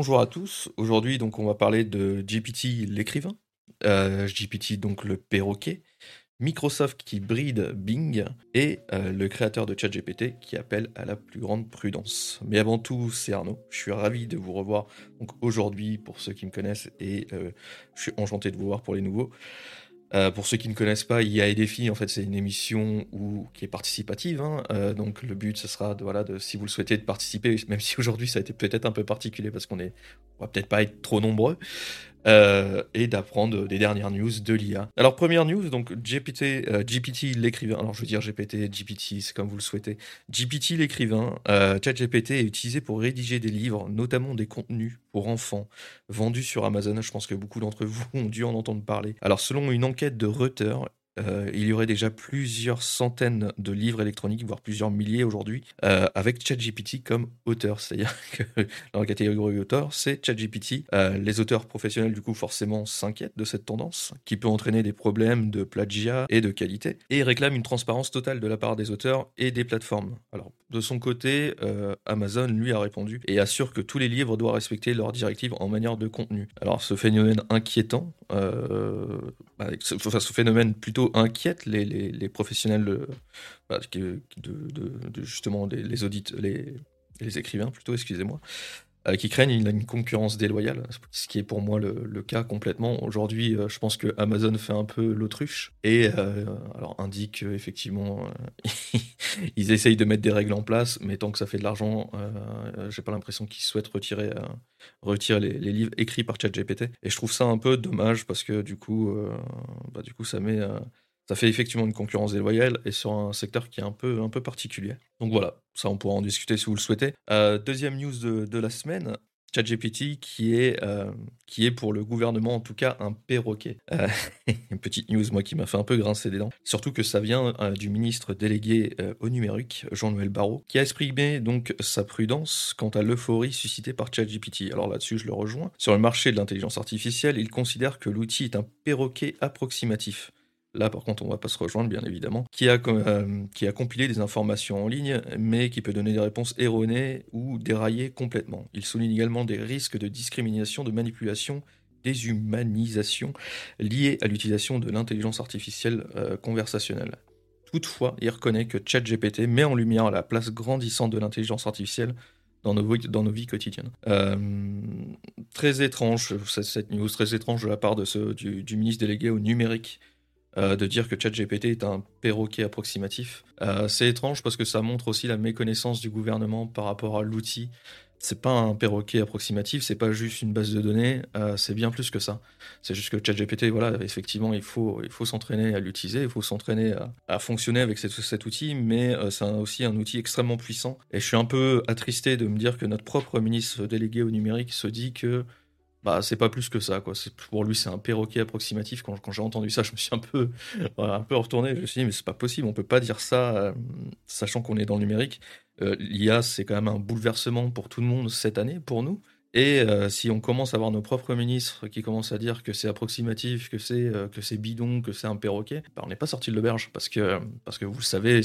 Bonjour à tous. Aujourd'hui, donc, on va parler de GPT l'écrivain, euh, GPT donc le perroquet, Microsoft qui bride Bing et euh, le créateur de ChatGPT qui appelle à la plus grande prudence. Mais avant tout, c'est Arnaud. Je suis ravi de vous revoir donc aujourd'hui pour ceux qui me connaissent et euh, je suis enchanté de vous voir pour les nouveaux. Euh, pour ceux qui ne connaissent pas, IA et défis, en fait, c'est une émission qui est participative. Hein. Euh, donc, le but, ce sera, de, voilà, de, si vous le souhaitez, de participer, même si aujourd'hui, ça a été peut-être un peu particulier parce qu'on est, va peut-être pas être trop nombreux. Euh, et d'apprendre des dernières news de l'IA. Alors première news, donc GPT, euh, GPT l'écrivain, alors je veux dire GPT, GPT, c'est comme vous le souhaitez. GPT l'écrivain, euh, ChatGPT est utilisé pour rédiger des livres, notamment des contenus pour enfants, vendus sur Amazon. Je pense que beaucoup d'entre vous ont dû en entendre parler. Alors selon une enquête de Reuters, euh, il y aurait déjà plusieurs centaines de livres électroniques, voire plusieurs milliers aujourd'hui, euh, avec ChatGPT comme auteur. C'est-à-dire que dans la catégorie auteur, c'est ChatGPT. Euh, les auteurs professionnels, du coup, forcément s'inquiètent de cette tendance, qui peut entraîner des problèmes de plagiat et de qualité, et réclament une transparence totale de la part des auteurs et des plateformes. Alors, de son côté, Amazon, lui, a répondu et assure que tous les livres doivent respecter leurs directives en manière de contenu. Alors, ce phénomène inquiétant, bah, ce, ce phénomène plutôt inquiète les, les, professionnels de, bah, de, de, justement les, audits, les, les écrivains plutôt, excusez-moi, qui craignent une, une, concurrence déloyale, ce qui est pour moi le, cas complètement. Aujourd'hui, euh, je pense que Amazon fait un peu l'autruche et euh, alors indique effectivement ils essayent de mettre des règles en place, mais tant que ça fait de l'argent, j'ai pas l'impression qu'ils souhaitent retirer, retirer les, les, livres écrits par ChatGPT. Et je trouve ça un peu dommage parce que du coup, bah, du coup, ça met ça fait effectivement une concurrence déloyale et sur un secteur qui est un peu, particulier. Donc voilà, ça on pourra en discuter si vous le souhaitez. Euh, deuxième news de, la semaine, ChatGPT qui est, euh, qui est pour le gouvernement en tout cas un perroquet. Euh, petite news moi qui m'a fait un peu grincer des dents. Surtout que ça vient du ministre délégué au numérique, Jean-Noël Barrot, qui a exprimé donc sa prudence quant à l'euphorie suscitée par ChatGPT. Alors là-dessus je le rejoins. Sur le marché de l'intelligence artificielle, il considère que l'outil est un perroquet approximatif. Là, par contre, on ne va pas se rejoindre, bien évidemment, qui a, euh, qui a compilé des informations en ligne, mais qui peut donner des réponses erronées ou dérailler complètement. Il souligne également des risques de discrimination, de manipulation, déshumanisation liés à l'utilisation de l'intelligence artificielle euh, conversationnelle. Toutefois, il reconnaît que ChatGPT met en lumière la place grandissante de l'intelligence artificielle dans nos, vies quotidiennes. Euh, très étrange, cette news très étrange de la part de du ministre délégué au numérique euh, de dire que ChatGPT est un perroquet approximatif. Euh, c'est étrange parce que ça montre aussi la méconnaissance du gouvernement par rapport à l'outil. C'est pas un perroquet approximatif, c'est pas juste une base de données, euh, c'est bien plus que ça. C'est juste que ChatGPT, voilà, effectivement, il faut, il faut s'entraîner à l'utiliser, il faut s'entraîner à, fonctionner avec cet outil, mais c'est aussi un outil extrêmement puissant. Et je suis un peu attristé de me dire que notre propre ministre délégué au numérique se dit que bah c'est pas plus que ça quoi. Pour lui c'est un perroquet approximatif. Quand, quand j'ai entendu ça je me suis un peu un peu retourné. Je me suis dit mais c'est pas possible. On peut pas dire ça euh, sachant qu'on est dans le numérique. Euh, l'IA c'est quand même un bouleversement pour tout le monde cette année pour nous et euh, si on commence à avoir nos propres ministres qui commencent à dire que c'est approximatif, que c'est euh, bidon, que c'est un perroquet, bah, on n'est pas sorti de l'auberge parce que parce que vous le savez,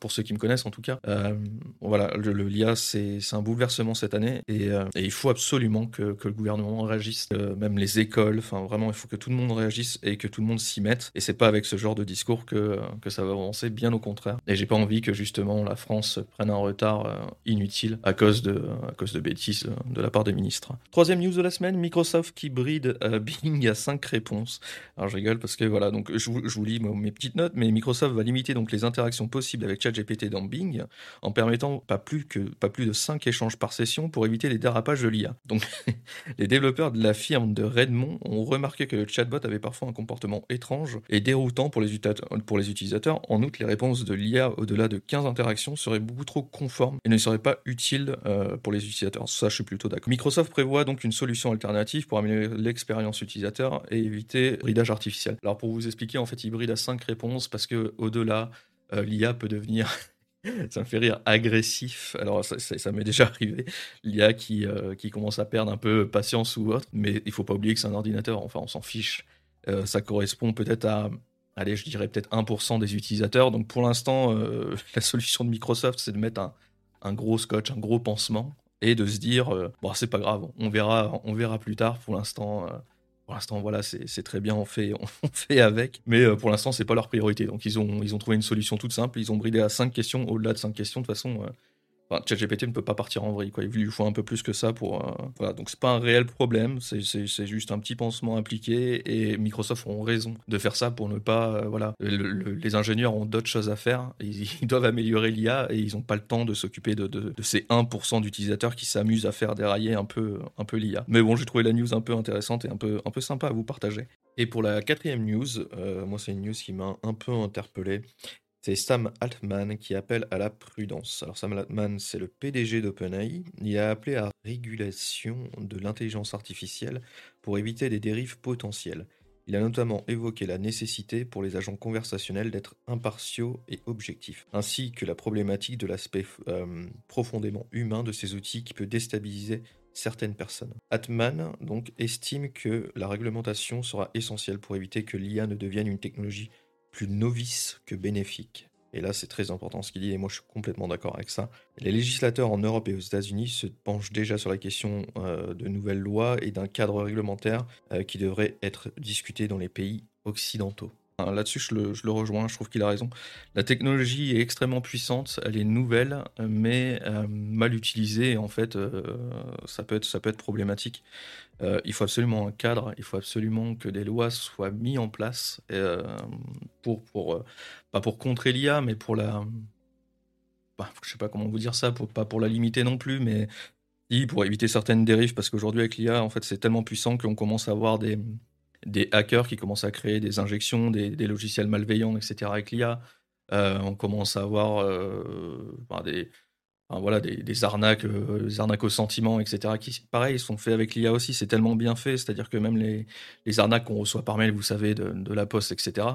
pour ceux qui me connaissent en tout cas, euh, voilà, le, l'IA c'est un bouleversement cette année et, et il faut absolument que, que le gouvernement réagisse, même les écoles, enfin vraiment il faut que tout le monde réagisse et que tout le monde s'y mette. Et c'est pas avec ce genre de discours que que ça va avancer, bien au contraire. Et j'ai pas envie que justement la France prenne un retard inutile à cause de à cause de bêtises de la part des ministre. Troisième news de la semaine, Microsoft qui bride euh, Bing à 5 réponses. Alors je rigole parce que voilà, donc je vous, lis mes petites notes, mais Microsoft va limiter donc les interactions possibles avec ChatGPT dans Bing en permettant pas plus, que, pas plus de 5 échanges par session pour éviter les dérapages de l'IA. Donc les développeurs de la firme de Redmond ont remarqué que le chatbot avait parfois un comportement étrange et déroutant pour les, pour les utilisateurs. En outre, les réponses de l'IA au-delà de 15 interactions seraient beaucoup trop conformes et ne seraient pas utiles euh, pour les utilisateurs. Ça, je suis plutôt d'accord. Microsoft prévoit donc une solution alternative pour améliorer l'expérience utilisateur et éviter bridage artificiel. Alors pour vous expliquer, en fait, il bride à 5 réponses parce que au-delà, euh, l'IA peut devenir ça me fait rire, agressif. Alors, ça, m'est déjà arrivé. L'IA qui, euh, qui commence à perdre un peu patience ou autre, mais il faut pas oublier que c'est un ordinateur. Enfin, on s'en fiche. Euh, ça correspond peut-être à, allez, je dirais peut-être 1% des utilisateurs. Donc, pour l'instant, la solution de Microsoft, c'est de mettre un, gros scotch, un gros pansement et de se dire bon c'est pas grave, on verra, on verra plus tard. Pour l'instant, pour l'instant, voilà, c'est très bien, on fait, on fait avec. Mais pour l'instant, c'est pas leur priorité. Donc, ils ont, ils ont trouvé une solution toute simple. Ils ont bridé à 5 questions. Au-delà de 5 questions, de façon, Enfin, ChatGPT ne peut pas partir en vrille, quoi. Il lui faut un peu plus que ça pour. Euh, voilà, donc c'est pas un réel problème, c'est juste un petit pansement impliqué et Microsoft ont raison de faire ça pour ne pas. Euh, voilà, les ingénieurs ont d'autres choses à faire, ils, doivent améliorer l'IA et ils n'ont pas le temps de s'occuper de, de, ces 1% d'utilisateurs qui s'amusent à faire dérailler un peu, un peu l'IA. Mais bon, j'ai trouvé la news un peu intéressante et un peu, un peu sympa à vous partager. Et pour la quatrième news, euh, moi c'est une news qui m'a un peu interpellé. C'est Sam Altman qui appelle à la prudence. Alors Sam Altman, c'est le PDG d'OpenAI. Il a appelé à régulation de l'intelligence artificielle pour éviter des dérives potentielles. Il a notamment évoqué la nécessité pour les agents conversationnels d'être impartiaux et objectifs, ainsi que la problématique de l'aspect euh, profondément humain de ces outils qui peut déstabiliser certaines personnes. Altman donc estime que la réglementation sera essentielle pour éviter que l'IA ne devienne une technologie plus novice que bénéfique. Et là, c'est très important ce qu'il dit, et moi je suis complètement d'accord avec ça. Les législateurs en Europe et aux États-Unis se penchent déjà sur la question euh, de nouvelles lois et d'un cadre réglementaire euh, qui devrait être discuté dans les pays occidentaux. Là-dessus, je le, rejoins, je trouve qu'il a raison. La technologie est extrêmement puissante, elle est nouvelle, mais euh, mal utilisée, en fait, euh, ça, peut être, ça peut être problématique. Euh, il faut absolument un cadre, il faut absolument que des lois soient mises en place pour, pour pas pour contrer l'IA, mais pour la. Bah, je sais pas comment vous dire ça, pour, pas pour la limiter non plus, mais pour éviter certaines dérives, parce qu'aujourd'hui, avec l'IA, en fait, c'est tellement puissant qu'on commence à avoir des des hackers qui commencent à créer des injections, des, logiciels malveillants, etc. avec l'IA. Euh, on commence à avoir euh, des, voilà, des, arnaques, euh, des arnaques au sentiment, etc. qui, pareil, sont faits avec l'IA aussi. C'est tellement bien fait, c'est-à-dire que même les, arnaques qu'on reçoit par mail, vous savez, de la poste, etc.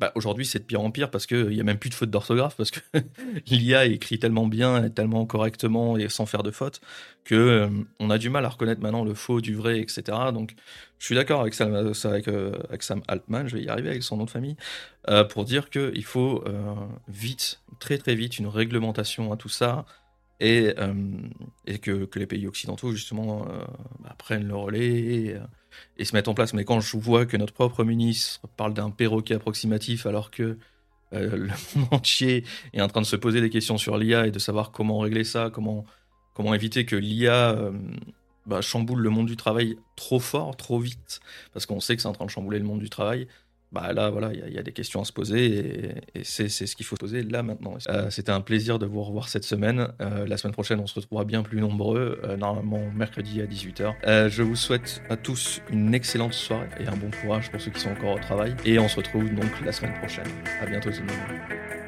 Bah, aujourd'hui, c'est de pire en pire parce qu'il n'y a même plus de faute d'orthographe, parce que l'IA écrit tellement bien, et tellement correctement et sans faire de faute, que euh, on a du mal à reconnaître maintenant le faux du vrai, etc. Donc, je suis d'accord avec, Sam, avec, euh, avec Sam Altman, je vais y arriver avec son nom de famille, euh, pour dire qu'il faut vite, très très vite, une réglementation à tout ça, et, et que, les pays occidentaux, justement, bah, prennent le relais et se mettre en place. Mais quand je vois que notre propre ministre parle d'un perroquet approximatif alors que euh, le monde entier est en train de se poser des questions sur l'IA et de savoir comment régler ça, comment, comment éviter que l'IA euh, bah, chamboule le monde du travail trop fort, trop vite, parce qu'on sait que c'est en train de chambouler le monde du travail bah là, voilà, il y, a des questions à se poser et, c'est ce qu'il faut se poser là maintenant. Euh, c'était un plaisir de vous revoir cette semaine. Euh, la semaine prochaine, on se retrouvera bien plus nombreux, euh, normalement mercredi à 18h. je vous souhaite à tous une excellente soirée et un bon courage pour ceux qui sont encore au travail. Et on se retrouve donc la semaine prochaine. À bientôt tout le monde.